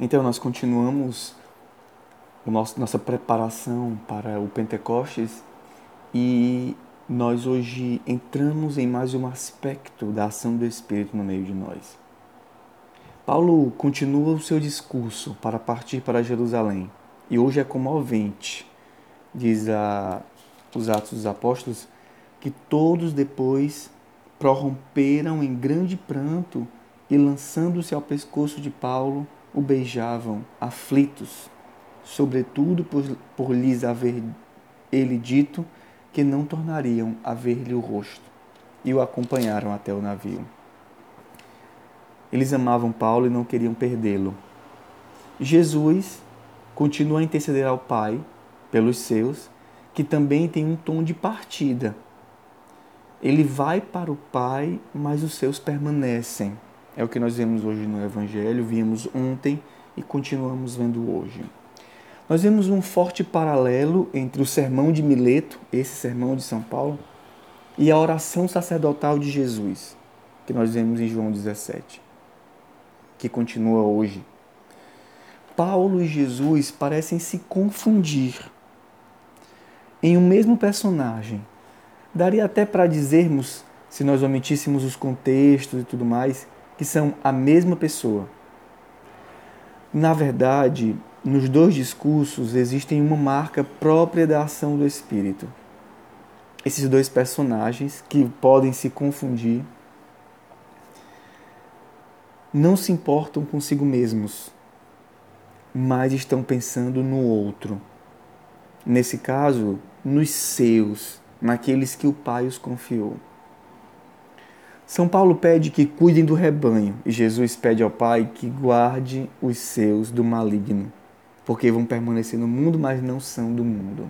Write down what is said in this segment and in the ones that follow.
Então nós continuamos o nosso, nossa preparação para o Pentecostes e nós hoje entramos em mais um aspecto da ação do Espírito no meio de nós. Paulo continua o seu discurso para partir para Jerusalém e hoje é comovente, diz a, os Atos dos Apóstolos, que todos depois prorromperam em grande pranto e, lançando-se ao pescoço de Paulo, o beijavam, aflitos, sobretudo por, por lhes haver ele dito que não tornariam a ver-lhe o rosto, e o acompanharam até o navio. Eles amavam Paulo e não queriam perdê-lo. Jesus continua a interceder ao Pai pelos seus, que também tem um tom de partida. Ele vai para o Pai, mas os seus permanecem. É o que nós vemos hoje no Evangelho, vimos ontem e continuamos vendo hoje. Nós vemos um forte paralelo entre o sermão de Mileto, esse sermão de São Paulo, e a oração sacerdotal de Jesus, que nós vemos em João 17, que continua hoje. Paulo e Jesus parecem se confundir em um mesmo personagem. Daria até para dizermos, se nós omitíssemos os contextos e tudo mais, que são a mesma pessoa. Na verdade, nos dois discursos existem uma marca própria da ação do Espírito. Esses dois personagens, que podem se confundir, não se importam consigo mesmos, mas estão pensando no outro. Nesse caso, nos seus, naqueles que o Pai os confiou. São Paulo pede que cuidem do rebanho e Jesus pede ao Pai que guarde os seus do maligno, porque vão permanecer no mundo, mas não são do mundo.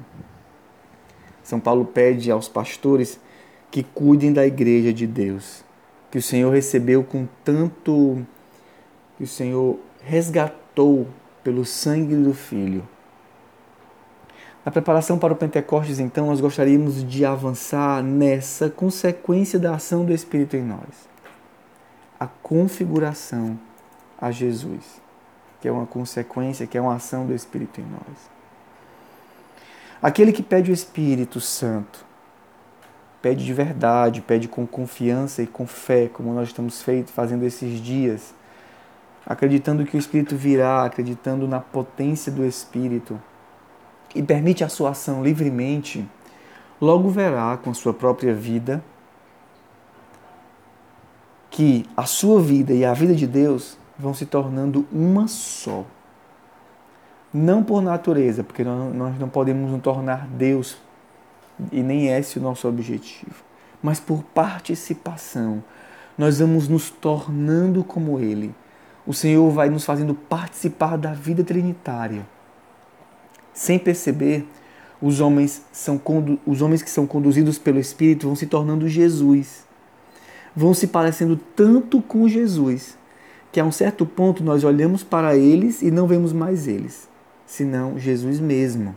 São Paulo pede aos pastores que cuidem da igreja de Deus, que o Senhor recebeu com tanto, que o Senhor resgatou pelo sangue do Filho na preparação para o Pentecostes, então, nós gostaríamos de avançar nessa consequência da ação do Espírito em nós. A configuração a Jesus, que é uma consequência, que é uma ação do Espírito em nós. Aquele que pede o Espírito Santo, pede de verdade, pede com confiança e com fé, como nós estamos feito, fazendo esses dias, acreditando que o Espírito virá, acreditando na potência do Espírito e permite a sua ação livremente, logo verá com a sua própria vida que a sua vida e a vida de Deus vão se tornando uma só. Não por natureza, porque nós não podemos nos tornar Deus e nem esse é o nosso objetivo, mas por participação. Nós vamos nos tornando como Ele. O Senhor vai nos fazendo participar da vida trinitária sem perceber, os homens, são, os homens que são conduzidos pelo Espírito vão se tornando Jesus. Vão se parecendo tanto com Jesus, que a um certo ponto nós olhamos para eles e não vemos mais eles, senão Jesus mesmo.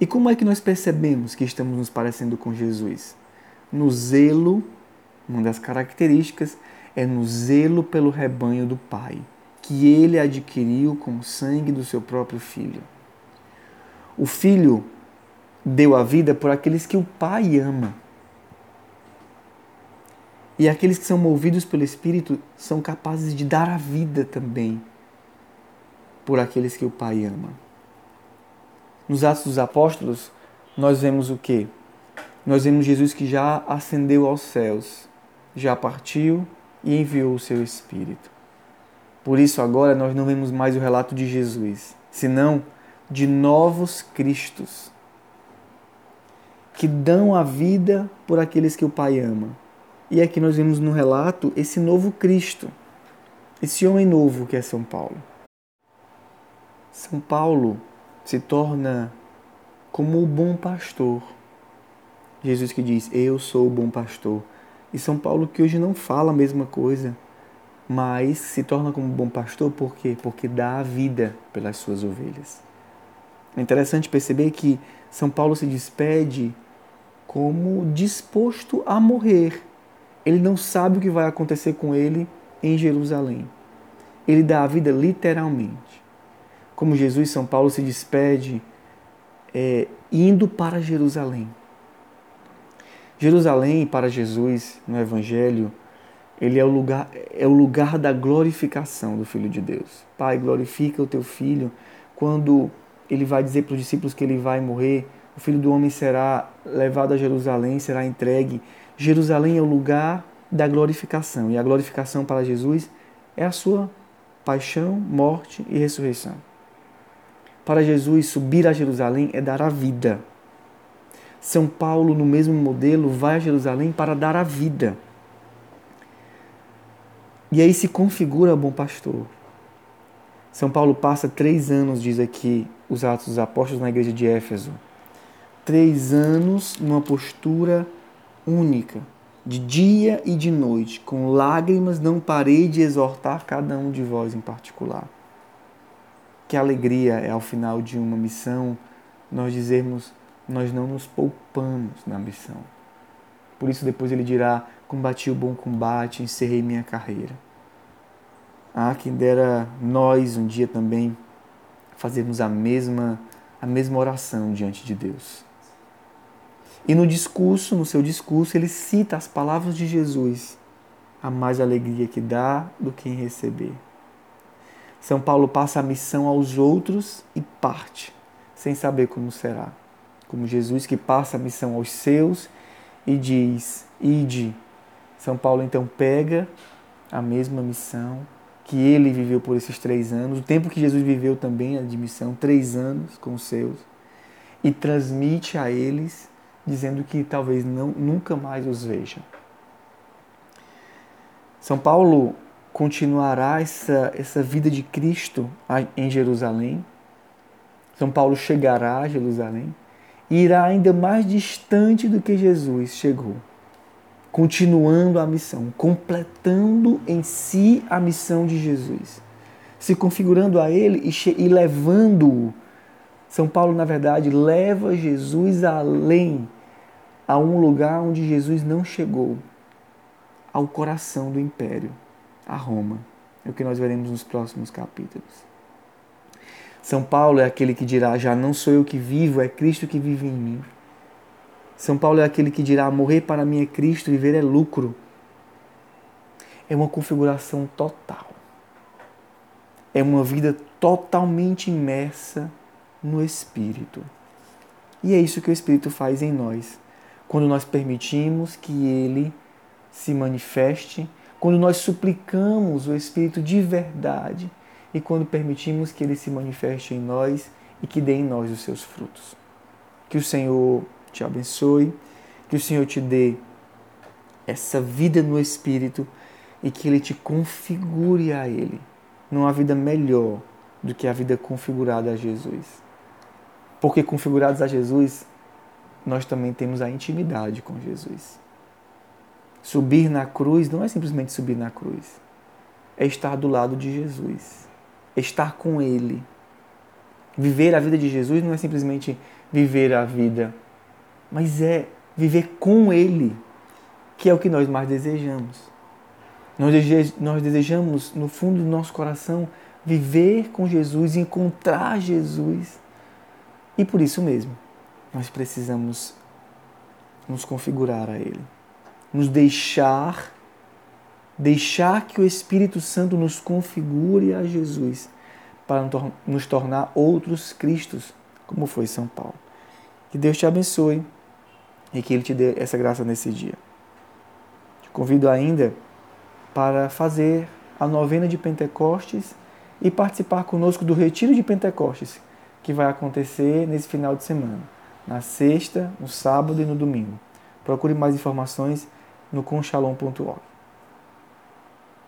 E como é que nós percebemos que estamos nos parecendo com Jesus? No zelo, uma das características é no zelo pelo rebanho do Pai, que ele adquiriu com o sangue do seu próprio filho. O filho deu a vida por aqueles que o pai ama. E aqueles que são movidos pelo Espírito são capazes de dar a vida também por aqueles que o Pai ama. Nos Atos dos Apóstolos, nós vemos o que? Nós vemos Jesus que já ascendeu aos céus, já partiu e enviou o seu Espírito. Por isso, agora, nós não vemos mais o relato de Jesus, senão de novos Cristos, que dão a vida por aqueles que o Pai ama. E aqui nós vemos no relato esse novo Cristo, esse homem novo que é São Paulo. São Paulo se torna como o bom pastor. Jesus que diz: Eu sou o bom pastor. E São Paulo que hoje não fala a mesma coisa, mas se torna como bom pastor por quê? Porque dá a vida pelas suas ovelhas. É interessante perceber que São Paulo se despede como disposto a morrer. Ele não sabe o que vai acontecer com ele em Jerusalém. ele dá a vida literalmente. Como Jesus, São Paulo se despede é, indo para Jerusalém. Jerusalém, para Jesus, no Evangelho, ele é o lugar, é o lugar da glorificação do Filho de Deus. Pai, glorifica o teu Filho. Quando ele vai dizer para os discípulos que ele vai morrer, o Filho do Homem será levado a Jerusalém, será entregue. Jerusalém é o lugar da glorificação. E a glorificação para Jesus é a sua paixão, morte e ressurreição. Para Jesus, subir a Jerusalém é dar a vida. São Paulo, no mesmo modelo, vai a Jerusalém para dar a vida. E aí se configura o bom pastor. São Paulo passa três anos, diz aqui os Atos dos Apóstolos, na igreja de Éfeso. Três anos numa postura única, de dia e de noite, com lágrimas não parei de exortar cada um de vós em particular que alegria é ao final de uma missão nós dizermos nós não nos poupamos na missão. Por isso depois ele dirá: combati o bom combate, encerrei minha carreira. Ah, quem dera nós um dia também fazermos a mesma a mesma oração diante de Deus. E no discurso, no seu discurso, ele cita as palavras de Jesus: há mais alegria que dá do que em receber. São Paulo passa a missão aos outros e parte, sem saber como será. Como Jesus que passa a missão aos seus e diz: Ide. São Paulo então pega a mesma missão que ele viveu por esses três anos, o tempo que Jesus viveu também a de missão, três anos com os seus, e transmite a eles, dizendo que talvez não, nunca mais os veja. São Paulo continuará essa, essa vida de Cristo em Jerusalém. São Paulo chegará a Jerusalém e irá ainda mais distante do que Jesus chegou, continuando a missão, completando em si a missão de Jesus, se configurando a Ele e, e levando-o. São Paulo, na verdade, leva Jesus além, a um lugar onde Jesus não chegou, ao coração do império a Roma. É o que nós veremos nos próximos capítulos. São Paulo é aquele que dirá: Já não sou eu que vivo, é Cristo que vive em mim. São Paulo é aquele que dirá: Morrer para mim é Cristo, viver é lucro. É uma configuração total. É uma vida totalmente imersa no Espírito. E é isso que o Espírito faz em nós, quando nós permitimos que ele se manifeste quando nós suplicamos o Espírito de verdade e quando permitimos que ele se manifeste em nós e que dê em nós os seus frutos. Que o Senhor te abençoe, que o Senhor te dê essa vida no Espírito e que ele te configure a ele numa vida melhor do que a vida configurada a Jesus. Porque configurados a Jesus, nós também temos a intimidade com Jesus. Subir na cruz não é simplesmente subir na cruz, é estar do lado de Jesus, é estar com Ele. Viver a vida de Jesus não é simplesmente viver a vida, mas é viver com Ele, que é o que nós mais desejamos. Nós desejamos, no fundo do nosso coração, viver com Jesus, encontrar Jesus. E por isso mesmo, nós precisamos nos configurar a Ele nos deixar, deixar que o Espírito Santo nos configure a Jesus para nos tornar outros Cristos, como foi São Paulo. Que Deus te abençoe e que Ele te dê essa graça nesse dia. Te convido ainda para fazer a novena de Pentecostes e participar conosco do Retiro de Pentecostes, que vai acontecer nesse final de semana, na sexta, no sábado e no domingo. Procure mais informações no conchalon.org.